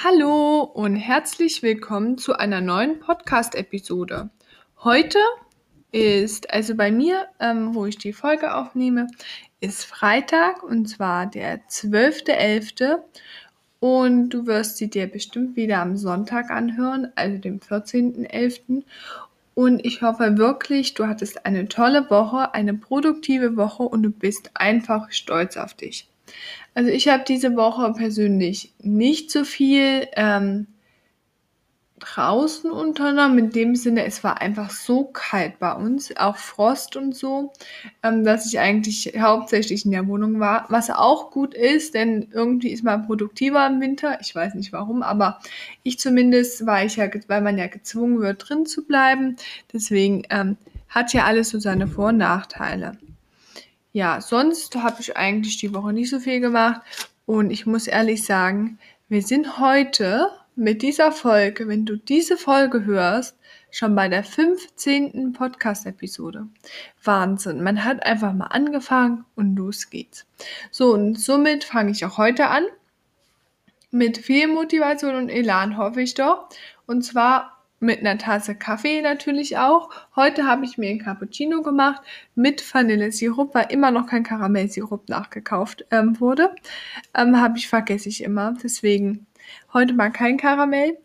Hallo und herzlich willkommen zu einer neuen Podcast-Episode. Heute ist, also bei mir, ähm, wo ich die Folge aufnehme, ist Freitag und zwar der 12.11. Und du wirst sie dir bestimmt wieder am Sonntag anhören, also dem 14.11. Und ich hoffe wirklich, du hattest eine tolle Woche, eine produktive Woche und du bist einfach stolz auf dich. Also ich habe diese Woche persönlich nicht so viel ähm, draußen unternommen. In dem Sinne, es war einfach so kalt bei uns, auch Frost und so, ähm, dass ich eigentlich hauptsächlich in der Wohnung war. Was auch gut ist, denn irgendwie ist man produktiver im Winter. Ich weiß nicht warum, aber ich zumindest war ich ja, weil man ja gezwungen wird, drin zu bleiben. Deswegen ähm, hat ja alles so seine Vor- und Nachteile. Ja, sonst habe ich eigentlich die Woche nicht so viel gemacht. Und ich muss ehrlich sagen, wir sind heute mit dieser Folge, wenn du diese Folge hörst, schon bei der 15. Podcast-Episode. Wahnsinn. Man hat einfach mal angefangen und los geht's. So, und somit fange ich auch heute an. Mit viel Motivation und Elan, hoffe ich doch. Und zwar mit einer Tasse Kaffee natürlich auch. Heute habe ich mir ein Cappuccino gemacht mit Vanillesirup, weil immer noch kein Karamellsirup nachgekauft ähm, wurde. Ähm, habe ich vergesse ich immer. Deswegen heute mal kein Karamell.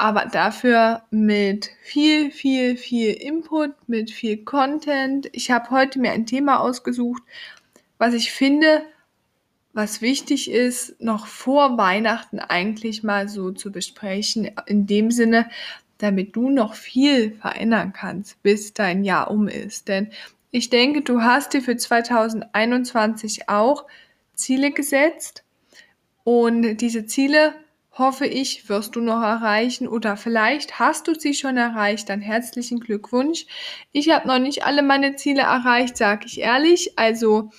Aber dafür mit viel, viel, viel Input, mit viel Content. Ich habe heute mir ein Thema ausgesucht, was ich finde, was wichtig ist, noch vor Weihnachten eigentlich mal so zu besprechen. In dem Sinne, damit du noch viel verändern kannst, bis dein Jahr um ist. Denn ich denke, du hast dir für 2021 auch Ziele gesetzt und diese Ziele hoffe ich, wirst du noch erreichen oder vielleicht hast du sie schon erreicht, dann herzlichen Glückwunsch. Ich habe noch nicht alle meine Ziele erreicht, sage ich ehrlich. Also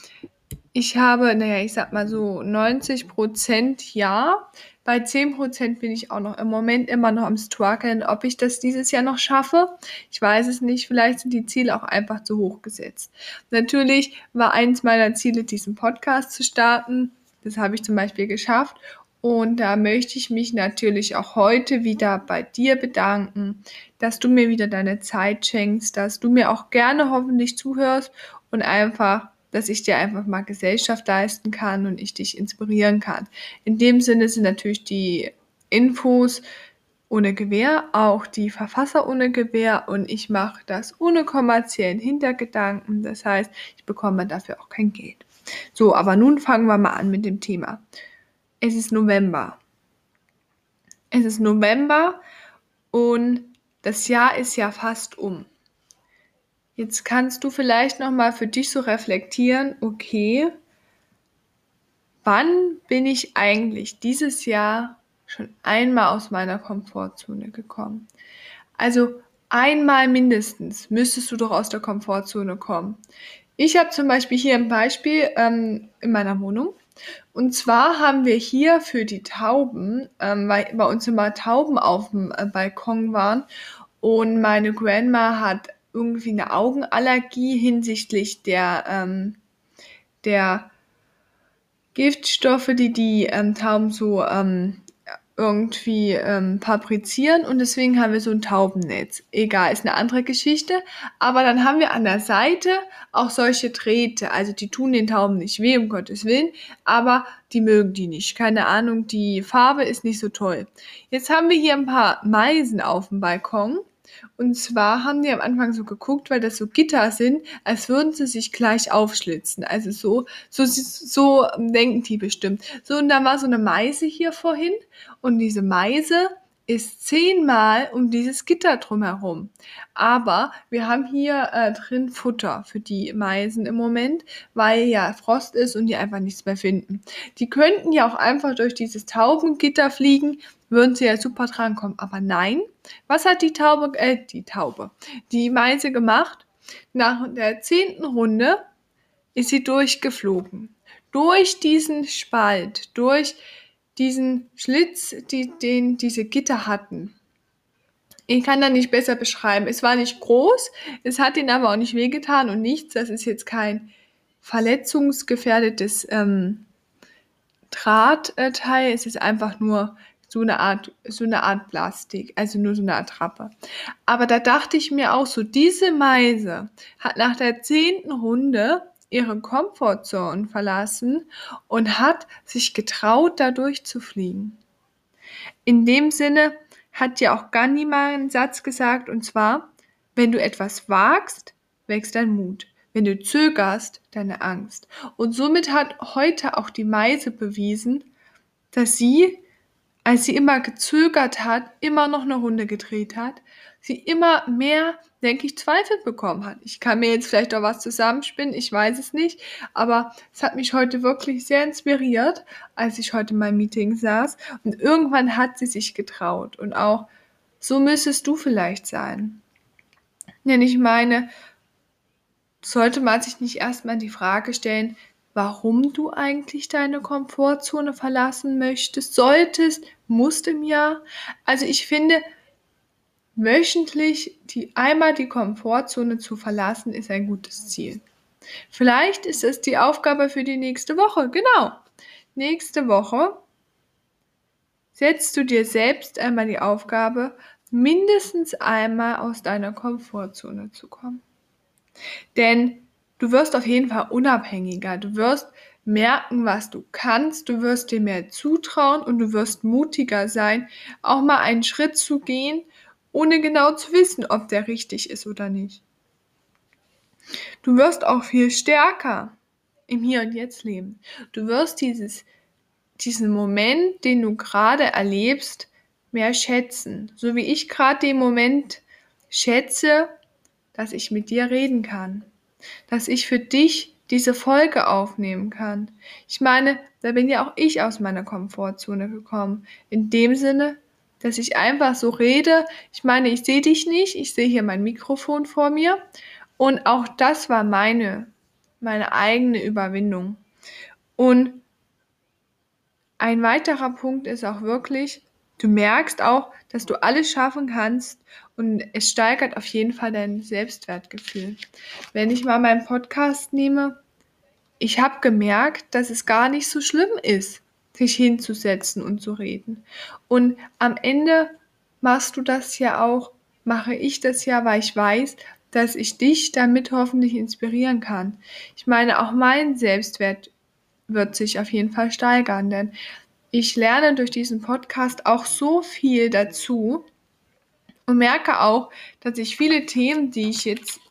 ich habe, naja, ich sag mal so 90 Prozent ja. Bei 10% bin ich auch noch im Moment immer noch am struggeln, ob ich das dieses Jahr noch schaffe. Ich weiß es nicht. Vielleicht sind die Ziele auch einfach zu hoch gesetzt. Natürlich war eins meiner Ziele, diesen Podcast zu starten. Das habe ich zum Beispiel geschafft. Und da möchte ich mich natürlich auch heute wieder bei dir bedanken, dass du mir wieder deine Zeit schenkst, dass du mir auch gerne hoffentlich zuhörst und einfach dass ich dir einfach mal Gesellschaft leisten kann und ich dich inspirieren kann. In dem Sinne sind natürlich die Infos ohne Gewähr, auch die Verfasser ohne Gewähr und ich mache das ohne kommerziellen Hintergedanken. Das heißt, ich bekomme dafür auch kein Geld. So, aber nun fangen wir mal an mit dem Thema. Es ist November. Es ist November und das Jahr ist ja fast um. Jetzt kannst du vielleicht noch mal für dich so reflektieren, okay, wann bin ich eigentlich dieses Jahr schon einmal aus meiner Komfortzone gekommen? Also einmal mindestens müsstest du doch aus der Komfortzone kommen. Ich habe zum Beispiel hier ein Beispiel ähm, in meiner Wohnung. Und zwar haben wir hier für die Tauben, ähm, weil bei uns immer Tauben auf dem äh, Balkon waren und meine Grandma hat irgendwie eine Augenallergie hinsichtlich der, ähm, der Giftstoffe, die die ähm, Tauben so ähm, irgendwie ähm, fabrizieren und deswegen haben wir so ein Taubennetz. Egal, ist eine andere Geschichte. Aber dann haben wir an der Seite auch solche Drähte. Also die tun den Tauben nicht weh, um Gottes Willen, aber die mögen die nicht. Keine Ahnung, die Farbe ist nicht so toll. Jetzt haben wir hier ein paar Meisen auf dem Balkon und zwar haben die am Anfang so geguckt, weil das so Gitter sind, als würden sie sich gleich aufschlitzen. Also so, so, so denken die bestimmt. So, und da war so eine Meise hier vorhin. Und diese Meise ist zehnmal um dieses Gitter drumherum. Aber wir haben hier äh, drin Futter für die Meisen im Moment, weil ja Frost ist und die einfach nichts mehr finden. Die könnten ja auch einfach durch dieses Taubengitter fliegen, würden sie ja super drankommen. Aber nein, was hat die Taube, äh, die Taube, die Meise gemacht? Nach der zehnten Runde ist sie durchgeflogen. Durch diesen Spalt, durch diesen Schlitz, die, den diese Gitter hatten. Ich kann da nicht besser beschreiben. Es war nicht groß, es hat ihnen aber auch nicht wehgetan und nichts. Das ist jetzt kein verletzungsgefährdetes ähm, Drahtteil. Es ist einfach nur so eine Art, so eine Art Plastik, also nur so eine Attrappe. Aber da dachte ich mir auch so, diese Meise hat nach der zehnten Runde ihre Komfortzone verlassen und hat sich getraut, da durchzufliegen. In dem Sinne hat ja auch Gandhi mal einen Satz gesagt, und zwar, wenn du etwas wagst, wächst dein Mut. Wenn du zögerst, deine Angst. Und somit hat heute auch die Meise bewiesen, dass sie, als sie immer gezögert hat, immer noch eine Runde gedreht hat, sie immer mehr, denke ich, Zweifel bekommen hat. Ich kann mir jetzt vielleicht auch was zusammenspinnen, ich weiß es nicht, aber es hat mich heute wirklich sehr inspiriert, als ich heute in meinem Meeting saß. Und irgendwann hat sie sich getraut. Und auch so müsstest du vielleicht sein. Denn ich meine, sollte man sich nicht erstmal die Frage stellen, warum du eigentlich deine Komfortzone verlassen möchtest, solltest, musst im Jahr. Also ich finde, wöchentlich die einmal die Komfortzone zu verlassen, ist ein gutes Ziel. Vielleicht ist es die Aufgabe für die nächste Woche. Genau. Nächste Woche setzt du dir selbst einmal die Aufgabe, mindestens einmal aus deiner Komfortzone zu kommen. Denn du wirst auf jeden Fall unabhängiger. Du wirst merken, was du kannst. Du wirst dir mehr zutrauen und du wirst mutiger sein, auch mal einen Schritt zu gehen, ohne genau zu wissen, ob der richtig ist oder nicht. Du wirst auch viel stärker im Hier und Jetzt leben. Du wirst dieses, diesen Moment, den du gerade erlebst, mehr schätzen. So wie ich gerade den Moment schätze, dass ich mit dir reden kann, dass ich für dich diese Folge aufnehmen kann. Ich meine, da bin ja auch ich aus meiner Komfortzone gekommen. In dem Sinne, dass ich einfach so rede. Ich meine, ich sehe dich nicht, ich sehe hier mein Mikrofon vor mir. Und auch das war meine, meine eigene Überwindung. Und ein weiterer Punkt ist auch wirklich, du merkst auch, dass du alles schaffen kannst und es steigert auf jeden Fall dein Selbstwertgefühl. Wenn ich mal meinen Podcast nehme, ich habe gemerkt, dass es gar nicht so schlimm ist, sich hinzusetzen und zu reden. Und am Ende machst du das ja auch, mache ich das ja, weil ich weiß, dass ich dich damit hoffentlich inspirieren kann. Ich meine, auch mein Selbstwert wird sich auf jeden Fall steigern, denn ich lerne durch diesen Podcast auch so viel dazu und merke auch, dass ich viele Themen, die ich jetzt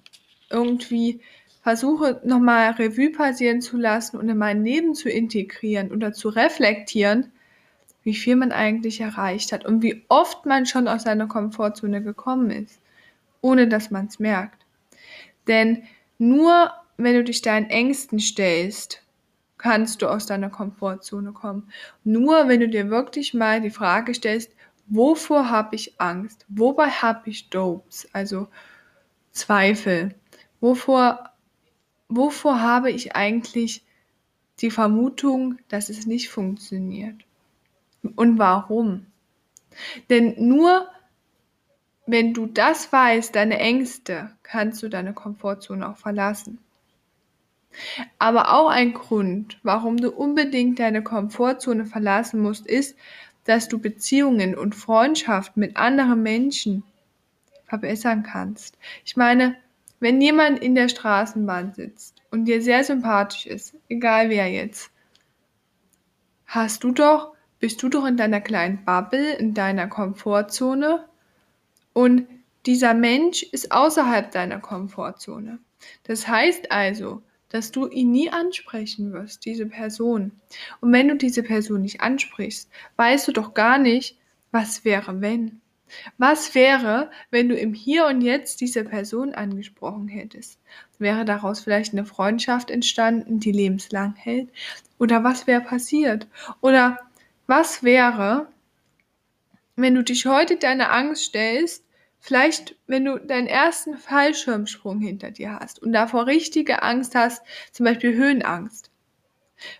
irgendwie versuche, nochmal Revue passieren zu lassen und in mein Leben zu integrieren oder zu reflektieren, wie viel man eigentlich erreicht hat und wie oft man schon aus seiner Komfortzone gekommen ist, ohne dass man es merkt. Denn nur wenn du dich deinen Ängsten stellst, kannst du aus deiner Komfortzone kommen. Nur wenn du dir wirklich mal die Frage stellst, wovor habe ich Angst? Wobei habe ich Dopes, also Zweifel? Wovor, wovor habe ich eigentlich die Vermutung, dass es nicht funktioniert? Und warum? Denn nur wenn du das weißt, deine Ängste, kannst du deine Komfortzone auch verlassen. Aber auch ein Grund, warum du unbedingt deine Komfortzone verlassen musst, ist, dass du Beziehungen und Freundschaften mit anderen Menschen verbessern kannst. Ich meine, wenn jemand in der Straßenbahn sitzt und dir sehr sympathisch ist, egal wer jetzt, hast du doch, bist du doch in deiner kleinen Bubble, in deiner Komfortzone und dieser Mensch ist außerhalb deiner Komfortzone. Das heißt also, dass du ihn nie ansprechen wirst, diese Person. Und wenn du diese Person nicht ansprichst, weißt du doch gar nicht, was wäre, wenn. Was wäre, wenn du im Hier und Jetzt diese Person angesprochen hättest? Wäre daraus vielleicht eine Freundschaft entstanden, die lebenslang hält? Oder was wäre passiert? Oder was wäre, wenn du dich heute deine Angst stellst, Vielleicht, wenn du deinen ersten Fallschirmsprung hinter dir hast und davor richtige Angst hast, zum Beispiel Höhenangst.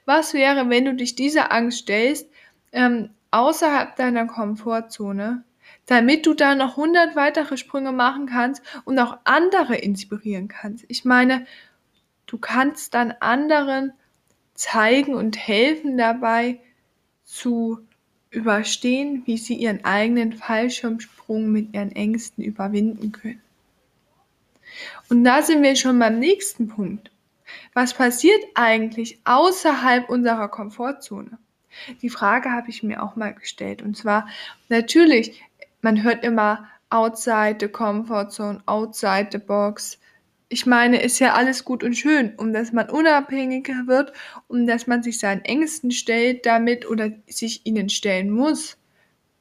Was wäre, wenn du dich dieser Angst stellst, ähm, außerhalb deiner Komfortzone, damit du da noch 100 weitere Sprünge machen kannst und auch andere inspirieren kannst? Ich meine, du kannst dann anderen zeigen und helfen dabei zu überstehen, wie sie ihren eigenen Fallschirmsprung mit ihren Ängsten überwinden können. Und da sind wir schon beim nächsten Punkt. Was passiert eigentlich außerhalb unserer Komfortzone? Die Frage habe ich mir auch mal gestellt. Und zwar, natürlich, man hört immer outside the comfort zone, outside the box. Ich meine, ist ja alles gut und schön, um dass man unabhängiger wird, um dass man sich seinen Ängsten stellt damit oder sich ihnen stellen muss.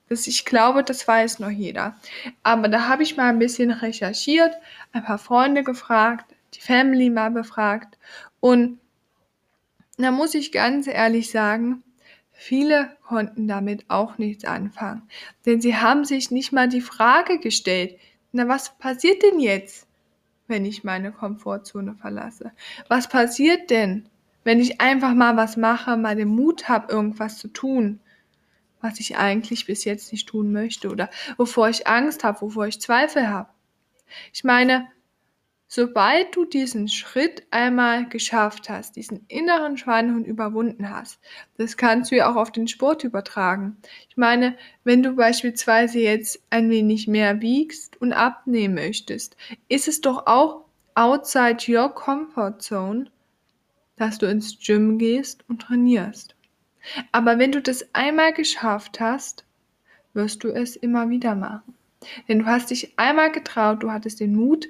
Das, ich glaube, das weiß noch jeder. Aber da habe ich mal ein bisschen recherchiert, ein paar Freunde gefragt, die Family mal befragt und da muss ich ganz ehrlich sagen, Viele konnten damit auch nichts anfangen, denn sie haben sich nicht mal die Frage gestellt, na was passiert denn jetzt, wenn ich meine Komfortzone verlasse? Was passiert denn, wenn ich einfach mal was mache, mal den Mut habe, irgendwas zu tun, was ich eigentlich bis jetzt nicht tun möchte oder wovor ich Angst habe, wovor ich Zweifel habe? Ich meine, Sobald du diesen Schritt einmal geschafft hast, diesen inneren Schweinehund überwunden hast, das kannst du ja auch auf den Sport übertragen. Ich meine, wenn du beispielsweise jetzt ein wenig mehr wiegst und abnehmen möchtest, ist es doch auch outside your comfort zone, dass du ins Gym gehst und trainierst. Aber wenn du das einmal geschafft hast, wirst du es immer wieder machen. Denn du hast dich einmal getraut, du hattest den Mut,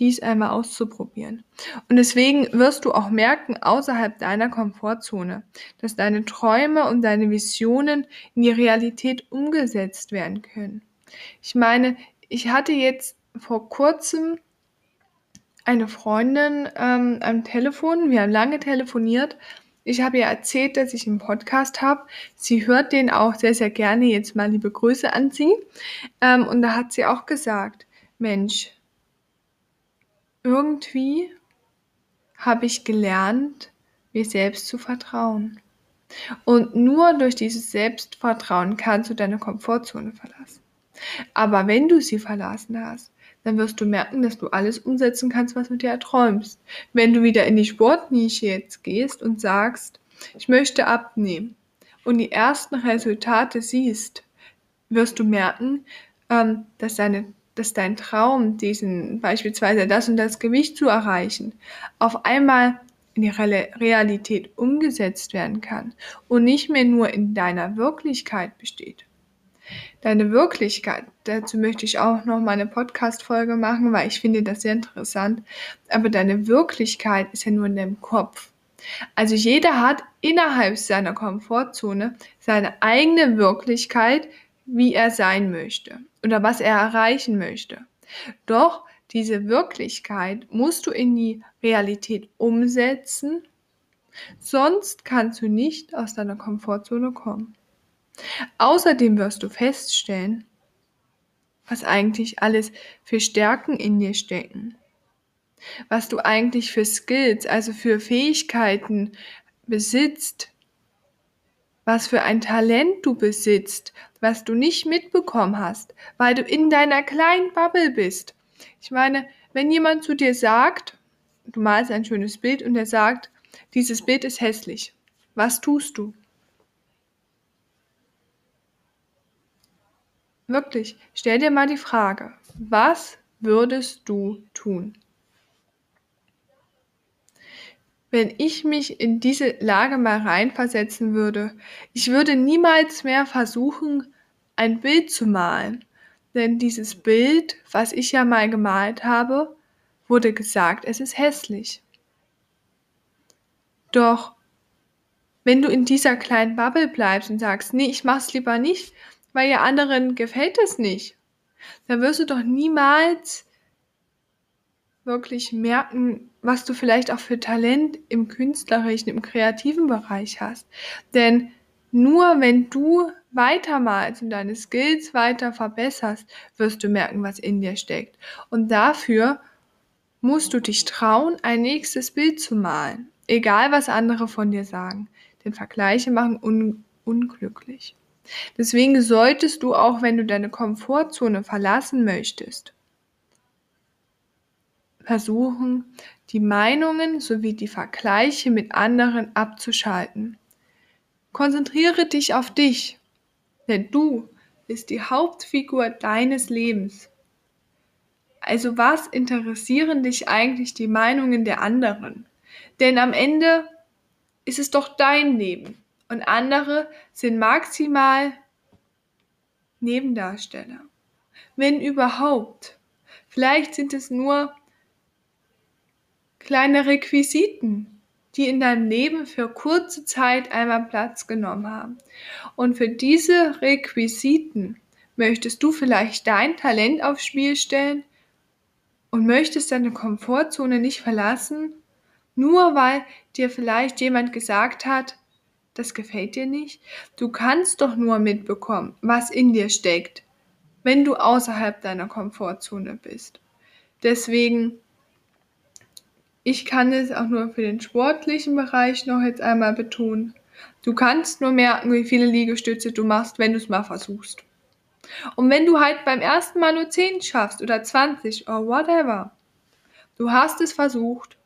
dies einmal auszuprobieren. Und deswegen wirst du auch merken, außerhalb deiner Komfortzone, dass deine Träume und deine Visionen in die Realität umgesetzt werden können. Ich meine, ich hatte jetzt vor kurzem eine Freundin ähm, am Telefon, wir haben lange telefoniert. Ich habe ihr erzählt, dass ich einen Podcast habe. Sie hört den auch sehr, sehr gerne. Jetzt mal liebe Grüße an sie. Ähm, und da hat sie auch gesagt, Mensch, irgendwie habe ich gelernt, mir selbst zu vertrauen. Und nur durch dieses Selbstvertrauen kannst du deine Komfortzone verlassen. Aber wenn du sie verlassen hast, dann wirst du merken, dass du alles umsetzen kannst, was du dir erträumst. Wenn du wieder in die Sportnische jetzt gehst und sagst, ich möchte abnehmen und die ersten Resultate siehst, wirst du merken, ähm, dass deine dass dein Traum, diesen beispielsweise das und das Gewicht zu erreichen, auf einmal in die Realität umgesetzt werden kann und nicht mehr nur in deiner Wirklichkeit besteht. Deine Wirklichkeit, dazu möchte ich auch noch mal eine Podcast-Folge machen, weil ich finde das sehr interessant. Aber deine Wirklichkeit ist ja nur in deinem Kopf. Also jeder hat innerhalb seiner Komfortzone seine eigene Wirklichkeit, wie er sein möchte oder was er erreichen möchte. Doch diese Wirklichkeit musst du in die Realität umsetzen, sonst kannst du nicht aus deiner Komfortzone kommen. Außerdem wirst du feststellen, was eigentlich alles für Stärken in dir stecken, was du eigentlich für Skills, also für Fähigkeiten besitzt, was für ein Talent du besitzt, was du nicht mitbekommen hast, weil du in deiner kleinen Bubble bist. Ich meine, wenn jemand zu dir sagt, du malst ein schönes Bild und er sagt, dieses Bild ist hässlich, was tust du? Wirklich, stell dir mal die Frage, was würdest du tun? Wenn ich mich in diese Lage mal reinversetzen würde, ich würde niemals mehr versuchen, ein Bild zu malen. Denn dieses Bild, was ich ja mal gemalt habe, wurde gesagt, es ist hässlich. Doch wenn du in dieser kleinen Bubble bleibst und sagst, nee, ich mach's lieber nicht, weil ja anderen gefällt es nicht, dann wirst du doch niemals wirklich merken, was du vielleicht auch für Talent im künstlerischen, im kreativen Bereich hast. Denn nur wenn du weitermalst und deine Skills weiter verbesserst, wirst du merken, was in dir steckt. Und dafür musst du dich trauen, ein nächstes Bild zu malen. Egal, was andere von dir sagen. Denn Vergleiche machen un unglücklich. Deswegen solltest du auch, wenn du deine Komfortzone verlassen möchtest, versuchen, die Meinungen sowie die Vergleiche mit anderen abzuschalten. Konzentriere dich auf dich Denn du bist die Hauptfigur deines Lebens. Also was interessieren dich eigentlich die Meinungen der anderen? Denn am Ende ist es doch dein Leben und andere sind maximal Nebendarsteller. Wenn überhaupt. Vielleicht sind es nur kleine Requisiten, die in deinem Leben für kurze Zeit einmal Platz genommen haben. Und für diese Requisiten möchtest du vielleicht dein Talent aufs Spiel stellen und möchtest deine Komfortzone nicht verlassen, nur weil dir vielleicht jemand gesagt hat, das gefällt dir nicht. Du kannst doch nur mitbekommen, was in dir steckt, wenn du außerhalb deiner Komfortzone bist. Deswegen, ich kann es auch nur für den sportlichen Bereich noch jetzt einmal betonen. Du kannst nur merken, wie viele Liegestütze du machst, wenn du es mal versuchst. Und wenn du halt beim ersten Mal nur 10 schaffst oder 20 oder whatever, du hast es versucht,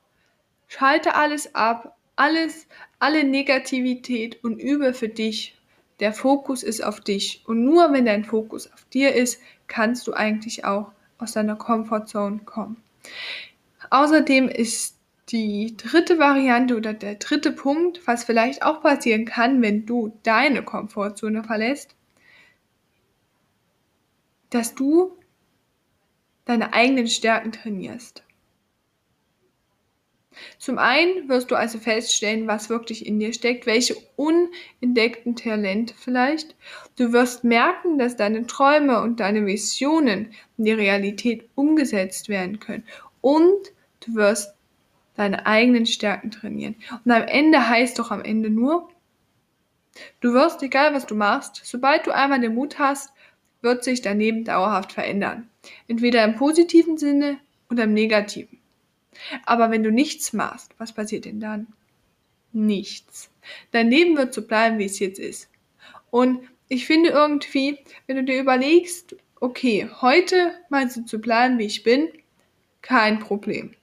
schalte alles ab, alles, alle Negativität und übe für dich. Der Fokus ist auf dich. Und nur wenn dein Fokus auf dir ist, kannst du eigentlich auch aus deiner Comfortzone kommen. Außerdem ist die dritte Variante oder der dritte Punkt, was vielleicht auch passieren kann, wenn du deine Komfortzone verlässt, dass du deine eigenen Stärken trainierst. Zum einen wirst du also feststellen, was wirklich in dir steckt, welche unentdeckten Talente vielleicht. Du wirst merken, dass deine Träume und deine Visionen in die Realität umgesetzt werden können. Und du wirst deine eigenen Stärken trainieren. Und am Ende heißt doch am Ende nur, du wirst, egal was du machst, sobald du einmal den Mut hast, wird sich dein Leben dauerhaft verändern. Entweder im positiven Sinne oder im negativen. Aber wenn du nichts machst, was passiert denn dann? Nichts. Dein Leben wird so bleiben, wie es jetzt ist. Und ich finde irgendwie, wenn du dir überlegst, okay, heute mal so zu bleiben, wie ich bin, kein Problem.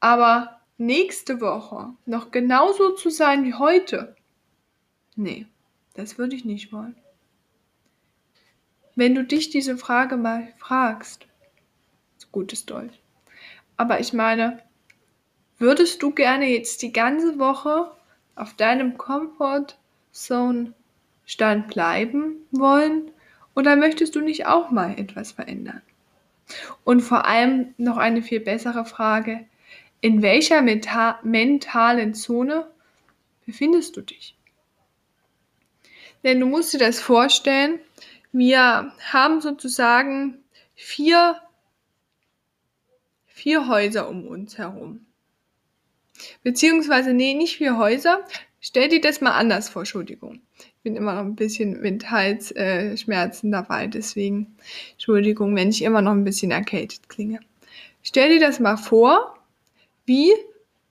Aber nächste Woche noch genauso zu sein wie heute, nee, das würde ich nicht wollen. Wenn du dich diese Frage mal fragst, gutes Deutsch. Aber ich meine, würdest du gerne jetzt die ganze Woche auf deinem Comfort Zone Stand bleiben wollen oder möchtest du nicht auch mal etwas verändern? Und vor allem noch eine viel bessere Frage, in welcher meta mentalen Zone befindest du dich? Denn du musst dir das vorstellen, wir haben sozusagen vier vier Häuser um uns herum. Beziehungsweise, nee, nicht vier Häuser. Stell dir das mal anders vor, Entschuldigung. Ich bin immer noch ein bisschen mit Halsschmerzen äh, dabei, deswegen Entschuldigung, wenn ich immer noch ein bisschen erkältet klinge. Stell dir das mal vor, wie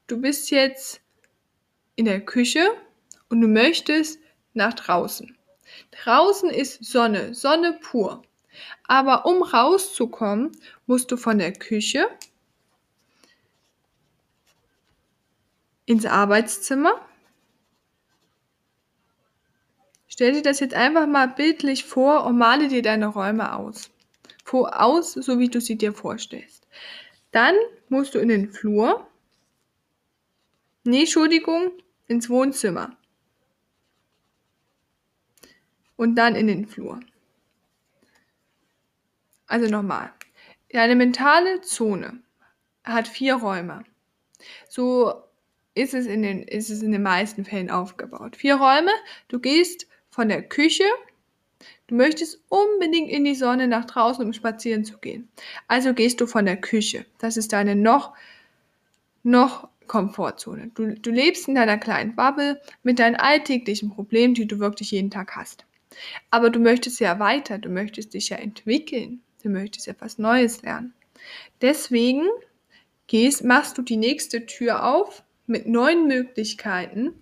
du bist jetzt in der Küche und du möchtest nach draußen. Draußen ist Sonne, Sonne pur. Aber um rauszukommen, musst du von der Küche ins Arbeitszimmer. Stell dir das jetzt einfach mal bildlich vor und male dir deine Räume aus. Vor, aus, so wie du sie dir vorstellst. Dann musst du in den Flur. Nee, Entschuldigung, ins Wohnzimmer. Und dann in den Flur. Also nochmal. Deine mentale Zone hat vier Räume. So ist es in den, ist es in den meisten Fällen aufgebaut. Vier Räume, du gehst von der Küche, du möchtest unbedingt in die Sonne nach draußen, um spazieren zu gehen. Also gehst du von der Küche. Das ist deine noch, noch Komfortzone. Du, du lebst in deiner kleinen Bubble mit deinen alltäglichen Problemen, die du wirklich jeden Tag hast. Aber du möchtest ja weiter, du möchtest dich ja entwickeln, du möchtest etwas Neues lernen. Deswegen gehst, machst du die nächste Tür auf mit neuen Möglichkeiten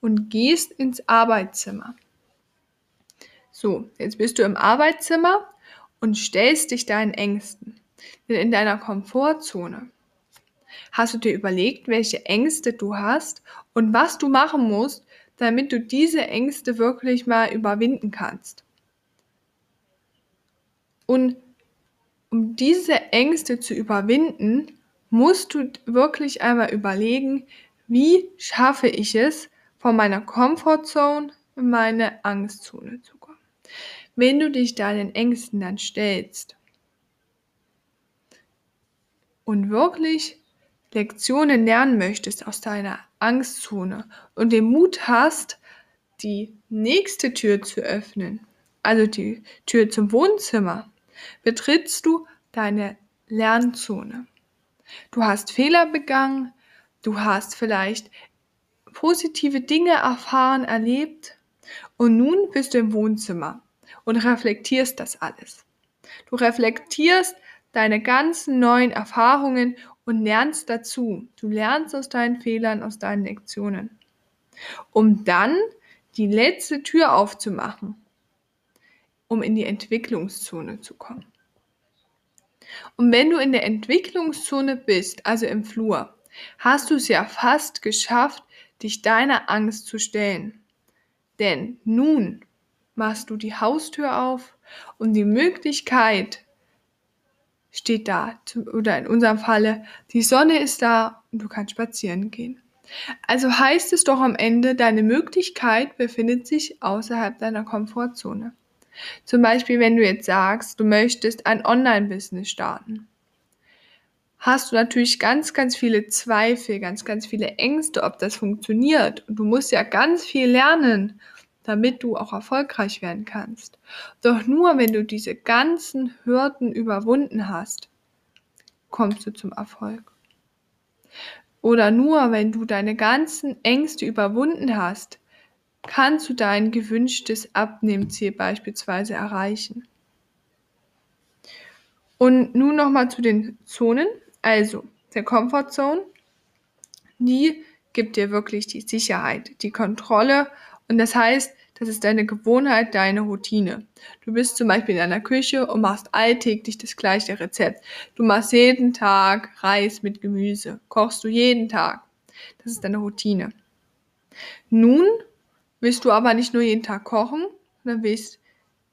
und gehst ins Arbeitszimmer. So, jetzt bist du im Arbeitszimmer und stellst dich deinen Ängsten. Denn in deiner Komfortzone hast du dir überlegt, welche Ängste du hast und was du machen musst, damit du diese Ängste wirklich mal überwinden kannst. Und um diese Ängste zu überwinden, musst du wirklich einmal überlegen, wie schaffe ich es, von meiner Comfortzone in meine Angstzone zu kommen. Wenn du dich deinen Ängsten dann stellst und wirklich Lektionen lernen möchtest aus deiner Angstzone und den Mut hast, die nächste Tür zu öffnen, also die Tür zum Wohnzimmer, betrittst du deine Lernzone. Du hast Fehler begangen, du hast vielleicht positive Dinge erfahren, erlebt und nun bist du im Wohnzimmer und reflektierst das alles. Du reflektierst deine ganzen neuen Erfahrungen und lernst dazu. Du lernst aus deinen Fehlern, aus deinen Lektionen. Um dann die letzte Tür aufzumachen, um in die Entwicklungszone zu kommen. Und wenn du in der Entwicklungszone bist, also im Flur, hast du es ja fast geschafft, dich deiner Angst zu stellen. Denn nun machst du die Haustür auf und die Möglichkeit steht da. Oder in unserem Falle, die Sonne ist da und du kannst spazieren gehen. Also heißt es doch am Ende, deine Möglichkeit befindet sich außerhalb deiner Komfortzone. Zum Beispiel, wenn du jetzt sagst, du möchtest ein Online-Business starten, hast du natürlich ganz, ganz viele Zweifel, ganz, ganz viele Ängste, ob das funktioniert. Und du musst ja ganz viel lernen, damit du auch erfolgreich werden kannst. Doch nur wenn du diese ganzen Hürden überwunden hast, kommst du zum Erfolg. Oder nur wenn du deine ganzen Ängste überwunden hast, kannst du dein gewünschtes Abnehmziel beispielsweise erreichen. Und nun nochmal zu den Zonen. Also, der Comfort Zone, die gibt dir wirklich die Sicherheit, die Kontrolle und das heißt, das ist deine Gewohnheit, deine Routine. Du bist zum Beispiel in deiner Küche und machst alltäglich das gleiche Rezept. Du machst jeden Tag Reis mit Gemüse. Kochst du jeden Tag. Das ist deine Routine. Nun willst du aber nicht nur jeden Tag kochen, sondern willst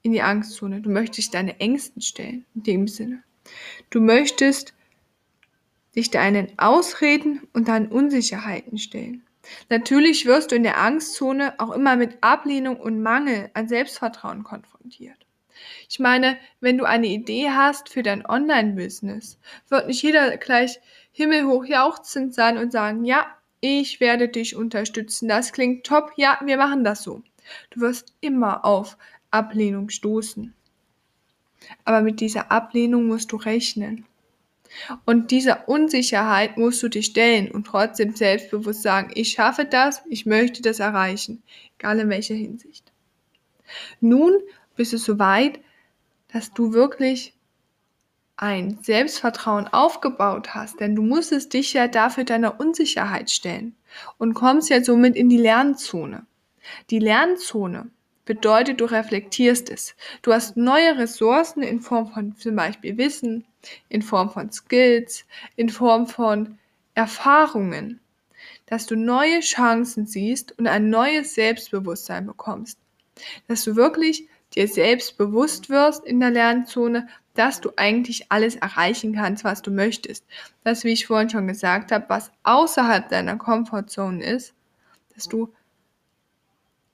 in die Angstzone. Du möchtest deine Ängsten stellen, in dem Sinne. Du möchtest dich deinen Ausreden und deinen Unsicherheiten stellen. Natürlich wirst du in der Angstzone auch immer mit Ablehnung und Mangel an Selbstvertrauen konfrontiert. Ich meine, wenn du eine Idee hast für dein Online-Business, wird nicht jeder gleich himmelhoch jauchzend sein und sagen, ja, ich werde dich unterstützen. Das klingt top. Ja, wir machen das so. Du wirst immer auf Ablehnung stoßen. Aber mit dieser Ablehnung musst du rechnen. Und dieser Unsicherheit musst du dich stellen und trotzdem selbstbewusst sagen, ich schaffe das, ich möchte das erreichen, egal in welcher Hinsicht. Nun bist du so weit, dass du wirklich ein Selbstvertrauen aufgebaut hast, denn du musstest dich ja dafür deiner Unsicherheit stellen und kommst ja somit in die Lernzone. Die Lernzone bedeutet, du reflektierst es. Du hast neue Ressourcen in Form von zum Beispiel Wissen, in Form von Skills, in Form von Erfahrungen, dass du neue Chancen siehst und ein neues Selbstbewusstsein bekommst. Dass du wirklich dir selbst bewusst wirst in der Lernzone, dass du eigentlich alles erreichen kannst, was du möchtest. Das, wie ich vorhin schon gesagt habe, was außerhalb deiner Komfortzone ist, dass du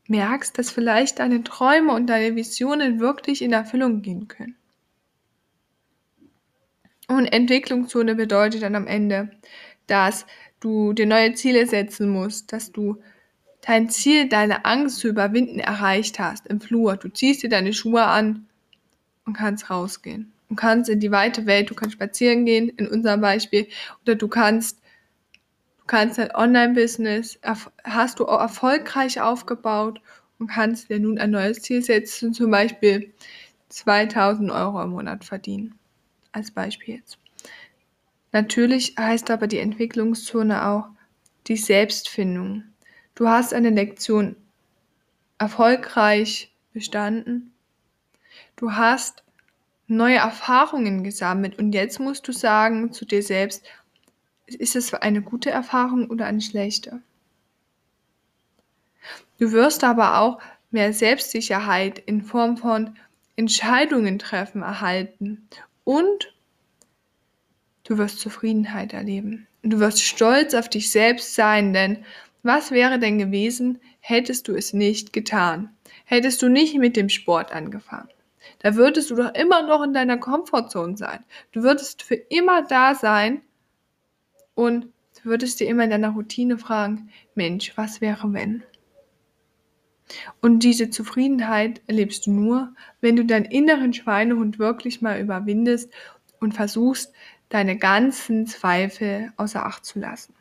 merkst, dass vielleicht deine Träume und deine Visionen wirklich in Erfüllung gehen können. Und Entwicklungszone bedeutet dann am Ende, dass du dir neue Ziele setzen musst, dass du dein Ziel, deine Angst zu überwinden, erreicht hast im Flur. Du ziehst dir deine Schuhe an und kannst rausgehen. Du kannst in die weite Welt, du kannst spazieren gehen, in unserem Beispiel, oder du kannst, du kannst dein Online-Business, hast du auch erfolgreich aufgebaut und kannst dir nun ein neues Ziel setzen, zum Beispiel 2000 Euro im Monat verdienen als Beispiel jetzt. Natürlich heißt aber die Entwicklungszone auch die Selbstfindung. Du hast eine Lektion erfolgreich bestanden. Du hast neue Erfahrungen gesammelt und jetzt musst du sagen zu dir selbst, ist es eine gute Erfahrung oder eine schlechte? Du wirst aber auch mehr Selbstsicherheit in Form von Entscheidungen treffen erhalten und du wirst Zufriedenheit erleben. Du wirst stolz auf dich selbst sein, denn was wäre denn gewesen, hättest du es nicht getan? Hättest du nicht mit dem Sport angefangen? Da würdest du doch immer noch in deiner Komfortzone sein. Du würdest für immer da sein und du würdest dir immer in deiner Routine fragen, Mensch, was wäre wenn? Und diese Zufriedenheit erlebst du nur, wenn du deinen inneren Schweinehund wirklich mal überwindest und versuchst, deine ganzen Zweifel außer Acht zu lassen.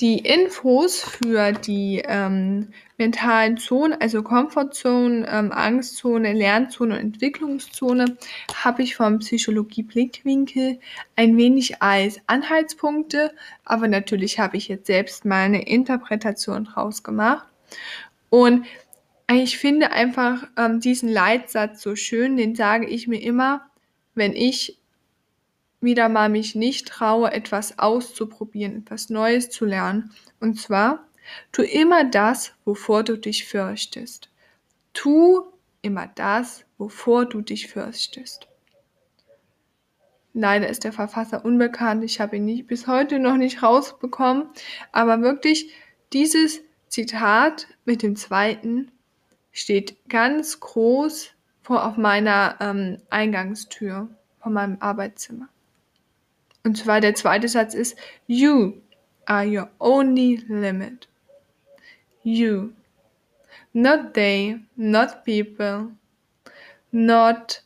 Die Infos für die ähm, mentalen Zonen, also Comfortzone, ähm, Angstzone, Lernzone und Entwicklungszone, habe ich vom Psychologie Blickwinkel ein wenig als Anhaltspunkte, aber natürlich habe ich jetzt selbst meine Interpretation draus gemacht. Und ich finde einfach ähm, diesen Leitsatz so schön, den sage ich mir immer, wenn ich wieder mal mich nicht traue, etwas auszuprobieren, etwas Neues zu lernen. Und zwar, tu immer das, wovor du dich fürchtest. Tu immer das, wovor du dich fürchtest. Leider ist der Verfasser unbekannt. Ich habe ihn nicht, bis heute noch nicht rausbekommen. Aber wirklich, dieses Zitat mit dem zweiten steht ganz groß vor auf meiner ähm, Eingangstür von meinem Arbeitszimmer. Und zwar der zweite Satz ist, You are your only limit. You. Not they, not people, not,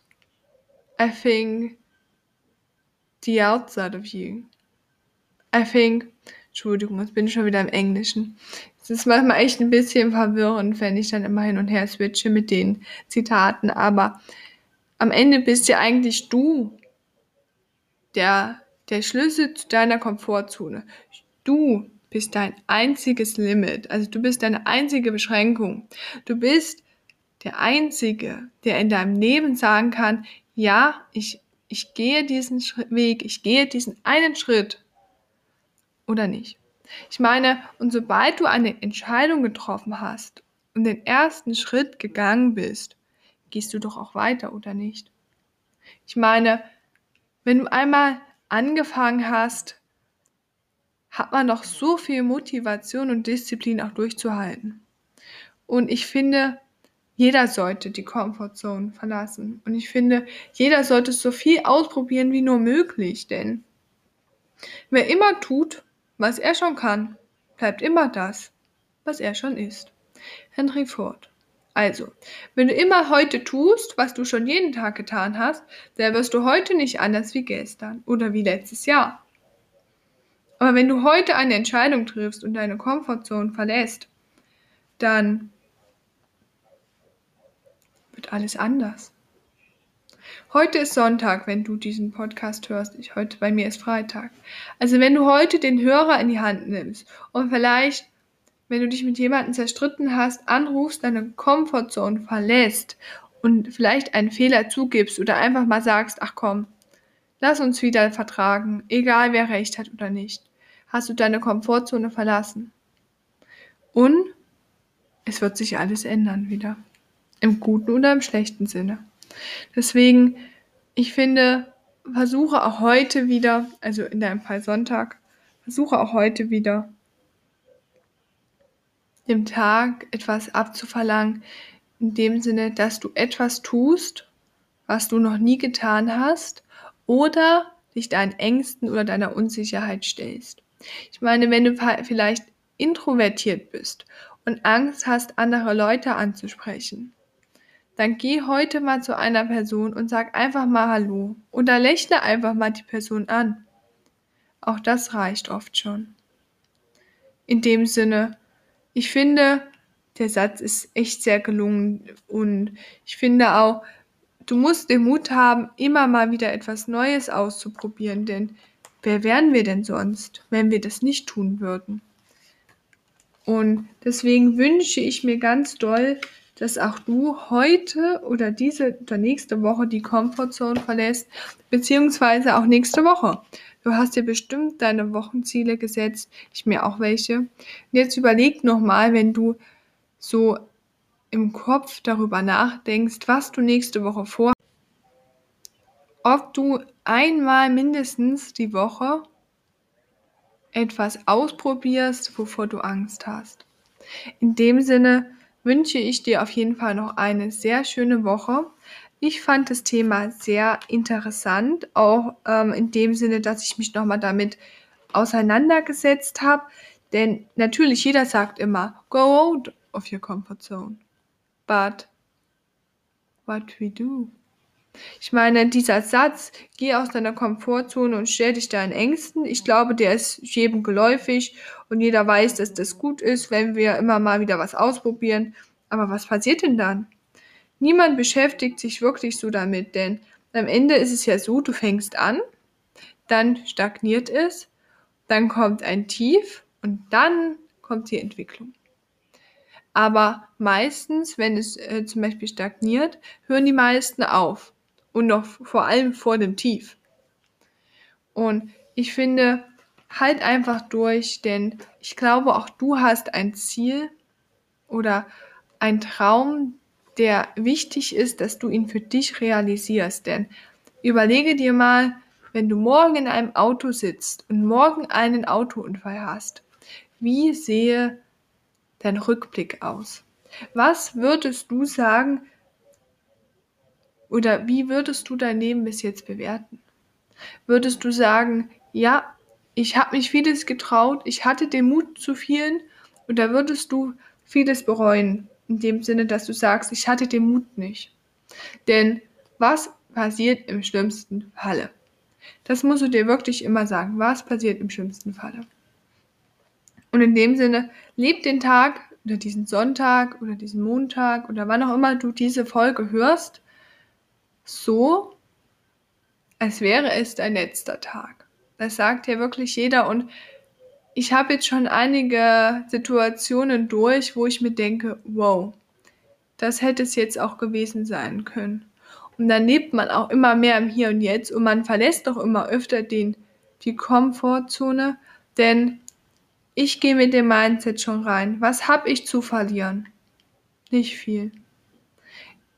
I think, the outside of you. I think, Entschuldigung, jetzt bin ich schon wieder im Englischen. Es ist manchmal echt ein bisschen verwirrend, wenn ich dann immer hin und her switche mit den Zitaten, aber am Ende bist ja eigentlich du, der der Schlüssel zu deiner Komfortzone. Du bist dein einziges Limit. Also du bist deine einzige Beschränkung. Du bist der Einzige, der in deinem Leben sagen kann, ja, ich, ich gehe diesen Weg, ich gehe diesen einen Schritt oder nicht. Ich meine, und sobald du eine Entscheidung getroffen hast und den ersten Schritt gegangen bist, gehst du doch auch weiter oder nicht. Ich meine, wenn du einmal angefangen hast, hat man noch so viel Motivation und Disziplin auch durchzuhalten. Und ich finde, jeder sollte die Comfortzone verlassen. Und ich finde, jeder sollte so viel ausprobieren wie nur möglich, denn wer immer tut, was er schon kann, bleibt immer das, was er schon ist. Henry Ford. Also, wenn du immer heute tust, was du schon jeden Tag getan hast, dann wirst du heute nicht anders wie gestern oder wie letztes Jahr. Aber wenn du heute eine Entscheidung triffst und deine Komfortzone verlässt, dann wird alles anders. Heute ist Sonntag, wenn du diesen Podcast hörst. Ich heute bei mir ist Freitag. Also wenn du heute den Hörer in die Hand nimmst und vielleicht wenn du dich mit jemandem zerstritten hast, anrufst, deine Komfortzone verlässt und vielleicht einen Fehler zugibst oder einfach mal sagst, ach komm, lass uns wieder vertragen, egal wer recht hat oder nicht, hast du deine Komfortzone verlassen. Und es wird sich alles ändern wieder. Im guten oder im schlechten Sinne. Deswegen, ich finde, versuche auch heute wieder, also in deinem Fall Sonntag, versuche auch heute wieder dem Tag etwas abzuverlangen, in dem Sinne, dass du etwas tust, was du noch nie getan hast, oder dich deinen Ängsten oder deiner Unsicherheit stellst. Ich meine, wenn du vielleicht introvertiert bist und Angst hast, andere Leute anzusprechen, dann geh heute mal zu einer Person und sag einfach mal Hallo oder lächle einfach mal die Person an. Auch das reicht oft schon. In dem Sinne, ich finde, der Satz ist echt sehr gelungen und ich finde auch, du musst den Mut haben, immer mal wieder etwas Neues auszuprobieren, denn wer wären wir denn sonst, wenn wir das nicht tun würden? Und deswegen wünsche ich mir ganz doll, dass auch du heute oder diese oder nächste Woche die Comfortzone verlässt, beziehungsweise auch nächste Woche. Du hast dir bestimmt deine Wochenziele gesetzt, ich mir auch welche. Und jetzt überleg nochmal, wenn du so im Kopf darüber nachdenkst, was du nächste Woche vor, ob du einmal mindestens die Woche etwas ausprobierst, wovor du Angst hast. In dem Sinne wünsche ich dir auf jeden Fall noch eine sehr schöne Woche. Ich fand das Thema sehr interessant, auch ähm, in dem Sinne, dass ich mich nochmal damit auseinandergesetzt habe. Denn natürlich, jeder sagt immer, go out of your comfort zone. But what we do? Ich meine, dieser Satz, geh aus deiner Komfortzone und stell dich deinen Ängsten, ich glaube, der ist jedem geläufig und jeder weiß, dass das gut ist, wenn wir immer mal wieder was ausprobieren. Aber was passiert denn dann? Niemand beschäftigt sich wirklich so damit, denn am Ende ist es ja so, du fängst an, dann stagniert es, dann kommt ein Tief und dann kommt die Entwicklung. Aber meistens, wenn es äh, zum Beispiel stagniert, hören die meisten auf. Und noch vor allem vor dem Tief. Und ich finde, halt einfach durch, denn ich glaube, auch du hast ein Ziel oder ein Traum, der wichtig ist, dass du ihn für dich realisierst. Denn überlege dir mal, wenn du morgen in einem Auto sitzt und morgen einen Autounfall hast, wie sehe dein Rückblick aus? Was würdest du sagen, oder wie würdest du dein Leben bis jetzt bewerten? Würdest du sagen, ja, ich habe mich vieles getraut, ich hatte den Mut zu vielen, oder würdest du vieles bereuen, in dem Sinne, dass du sagst, ich hatte den Mut nicht? Denn was passiert im schlimmsten Falle? Das musst du dir wirklich immer sagen. Was passiert im schlimmsten Falle? Und in dem Sinne, leb den Tag oder diesen Sonntag oder diesen Montag oder wann auch immer du diese Folge hörst, so, als wäre es dein letzter Tag. Das sagt ja wirklich jeder und ich habe jetzt schon einige Situationen durch, wo ich mir denke, wow, das hätte es jetzt auch gewesen sein können. Und dann lebt man auch immer mehr im Hier und Jetzt und man verlässt auch immer öfter den, die Komfortzone, denn ich gehe mit dem Mindset schon rein. Was habe ich zu verlieren? Nicht viel.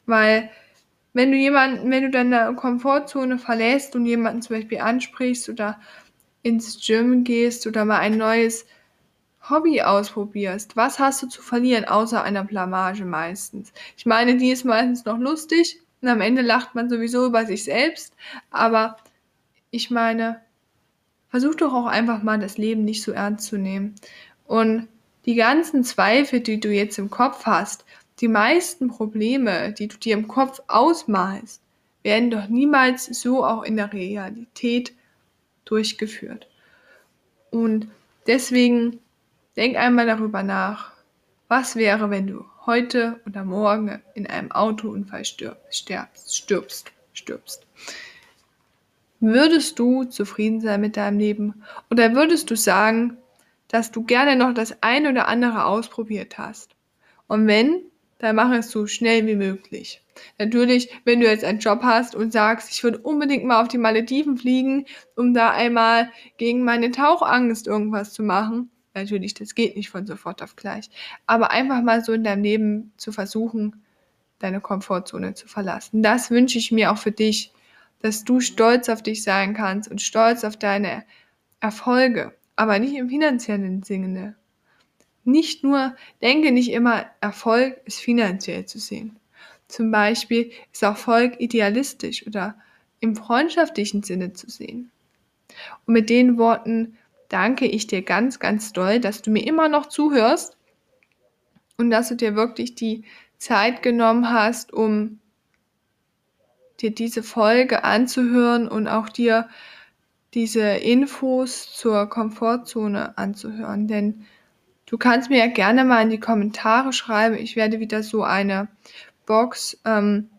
Weil wenn du jemanden, wenn du deine Komfortzone verlässt und jemanden zum Beispiel ansprichst oder ins Gym gehst oder mal ein neues Hobby ausprobierst, was hast du zu verlieren, außer einer Blamage meistens? Ich meine, die ist meistens noch lustig, und am Ende lacht man sowieso über sich selbst. Aber ich meine, versuch doch auch einfach mal das Leben nicht so ernst zu nehmen. Und die ganzen Zweifel, die du jetzt im Kopf hast, die meisten Probleme, die du dir im Kopf ausmalst, werden doch niemals so auch in der Realität durchgeführt. Und deswegen denk einmal darüber nach, was wäre, wenn du heute oder morgen in einem Autounfall stirbst, stirbst, stirbst. Würdest du zufrieden sein mit deinem Leben? Oder würdest du sagen, dass du gerne noch das eine oder andere ausprobiert hast? Und wenn, dann mach es so schnell wie möglich. Natürlich, wenn du jetzt einen Job hast und sagst, ich würde unbedingt mal auf die Malediven fliegen, um da einmal gegen meine Tauchangst irgendwas zu machen, Natürlich, das geht nicht von sofort auf gleich. Aber einfach mal so in deinem Leben zu versuchen, deine Komfortzone zu verlassen. Das wünsche ich mir auch für dich, dass du stolz auf dich sein kannst und stolz auf deine Erfolge, aber nicht im finanziellen Sinne. Nicht nur, denke nicht immer, Erfolg ist finanziell zu sehen. Zum Beispiel ist Erfolg idealistisch oder im freundschaftlichen Sinne zu sehen. Und mit den Worten danke ich dir ganz, ganz doll, dass du mir immer noch zuhörst und dass du dir wirklich die Zeit genommen hast, um dir diese Folge anzuhören und auch dir diese Infos zur Komfortzone anzuhören. Denn du kannst mir ja gerne mal in die Kommentare schreiben. Ich werde wieder so eine Box ähm,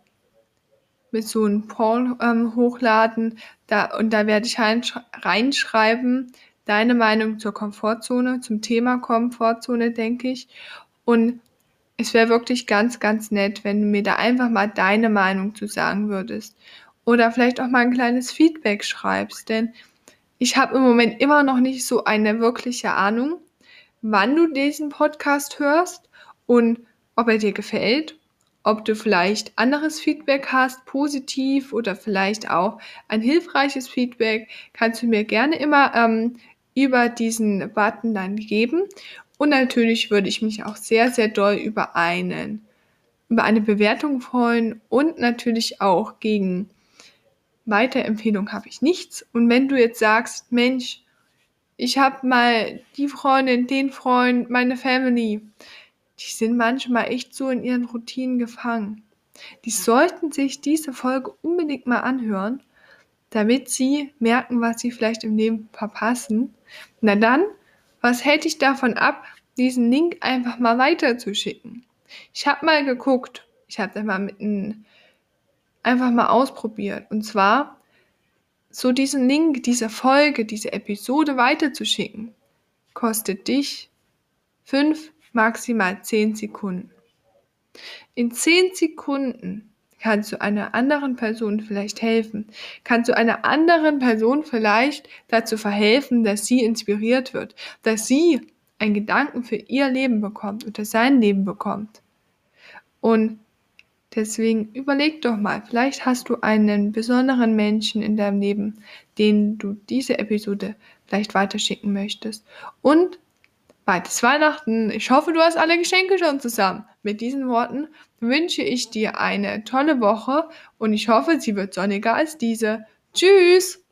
mit so einem Poll ähm, hochladen. Da, und da werde ich reinschreiben, deine Meinung zur Komfortzone, zum Thema Komfortzone, denke ich. Und es wäre wirklich ganz, ganz nett, wenn du mir da einfach mal deine Meinung zu sagen würdest. Oder vielleicht auch mal ein kleines Feedback schreibst, denn ich habe im Moment immer noch nicht so eine wirkliche Ahnung, wann du diesen Podcast hörst und ob er dir gefällt, ob du vielleicht anderes Feedback hast, positiv oder vielleicht auch ein hilfreiches Feedback, kannst du mir gerne immer ähm, über diesen Button dann geben. Und natürlich würde ich mich auch sehr, sehr doll über einen, über eine Bewertung freuen und natürlich auch gegen Weiterempfehlung habe ich nichts. Und wenn du jetzt sagst, Mensch, ich habe mal die Freundin, den Freund, meine Family, die sind manchmal echt so in ihren Routinen gefangen. Die sollten sich diese Folge unbedingt mal anhören, damit sie merken, was sie vielleicht im Leben verpassen. Na dann, was hält dich davon ab, diesen Link einfach mal weiterzuschicken? Ich habe mal geguckt, ich habe da mal mit einem einfach mal ausprobiert. Und zwar so diesen Link, diese Folge, diese Episode weiterzuschicken, kostet dich fünf, maximal zehn Sekunden. In zehn Sekunden kannst du einer anderen Person vielleicht helfen, kannst du einer anderen Person vielleicht dazu verhelfen, dass sie inspiriert wird, dass sie einen Gedanken für ihr Leben bekommt oder sein Leben bekommt. Und Deswegen überleg doch mal, vielleicht hast du einen besonderen Menschen in deinem Leben, den du diese Episode vielleicht weiterschicken möchtest. Und beides Weihnachten. Ich hoffe, du hast alle Geschenke schon zusammen. Mit diesen Worten wünsche ich dir eine tolle Woche und ich hoffe, sie wird sonniger als diese. Tschüss!